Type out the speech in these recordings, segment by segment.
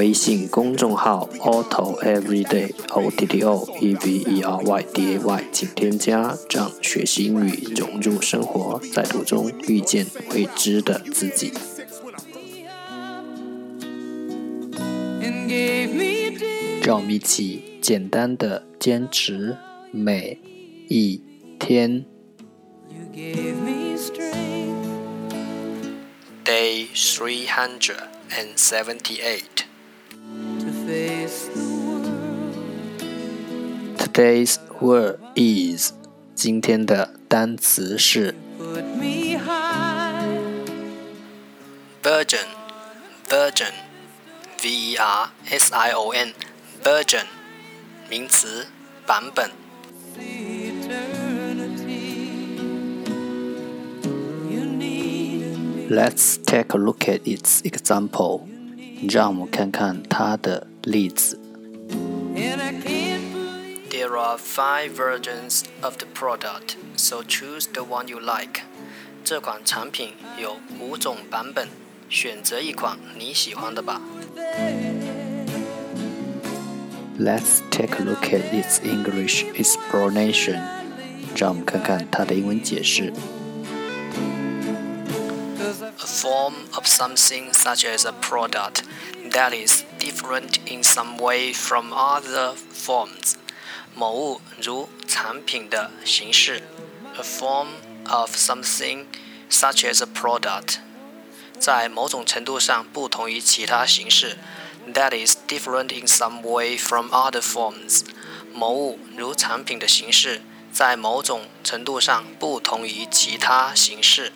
微信公众号 Otto Everyday O T T O E V E R Y D A Y，请添加，让学习英语融入生活，在途中遇见未知的自己。让我们一起简单的坚持每一天。Day three hundred and seventy-eight. Today's word is 今天的单词是 version version v e r s i o n version 名词版本。Let's take a look at its example. 让我们看看它的例子。There are five versions of the product, so choose the one you like. 这款产品有五种版本，选择一款你喜欢的吧。Let's take a look at its English explanation. 让我们看看它的英文解释。A form of something such as a product that is different in some way from other forms. 某物如产品的形式，a form of something such as a product，在某种程度上不同于其他形式，that is different in some way from other forms。某物如产品的形式，在某种程度上不同于其他形式。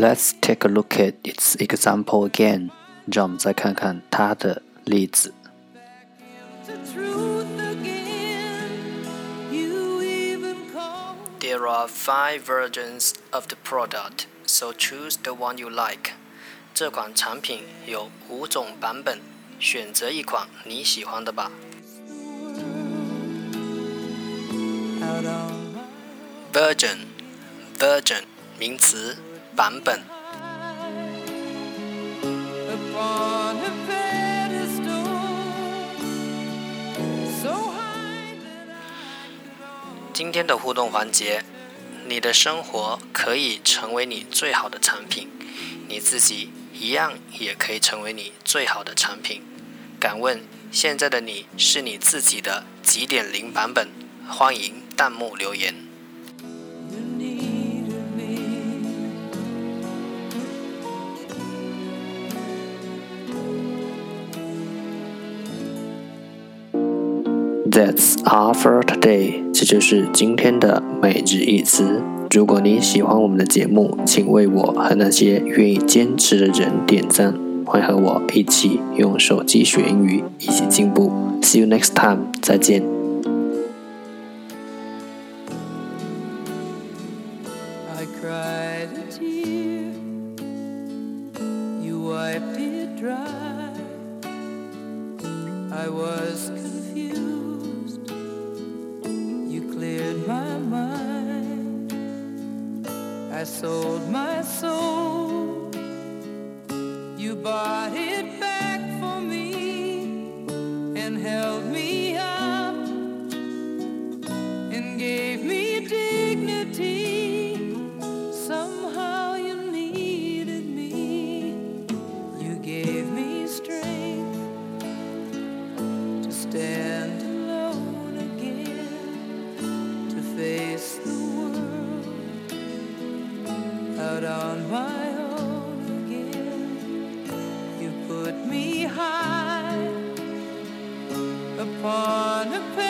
Let's take a look at its example again there are five versions of the product, so choose the one you like. 这款产品有五种版本，选择一款你喜欢的吧。Version, version 名词。版本。今天的互动环节，你的生活可以成为你最好的产品，你自己一样也可以成为你最好的产品。敢问现在的你是你自己的几点零版本？欢迎弹幕留言。That's all for today。这就是今天的每日一词。如果你喜欢我们的节目，请为我和那些愿意坚持的人点赞。欢和我一起用手机学英语，一起进步。See you next time。再见。I cried to you。you wipe it dry。I was confused sold my soul. You bought it back for me and held me up and gave me dignity. Somehow you needed me. You gave me strength to stand upon a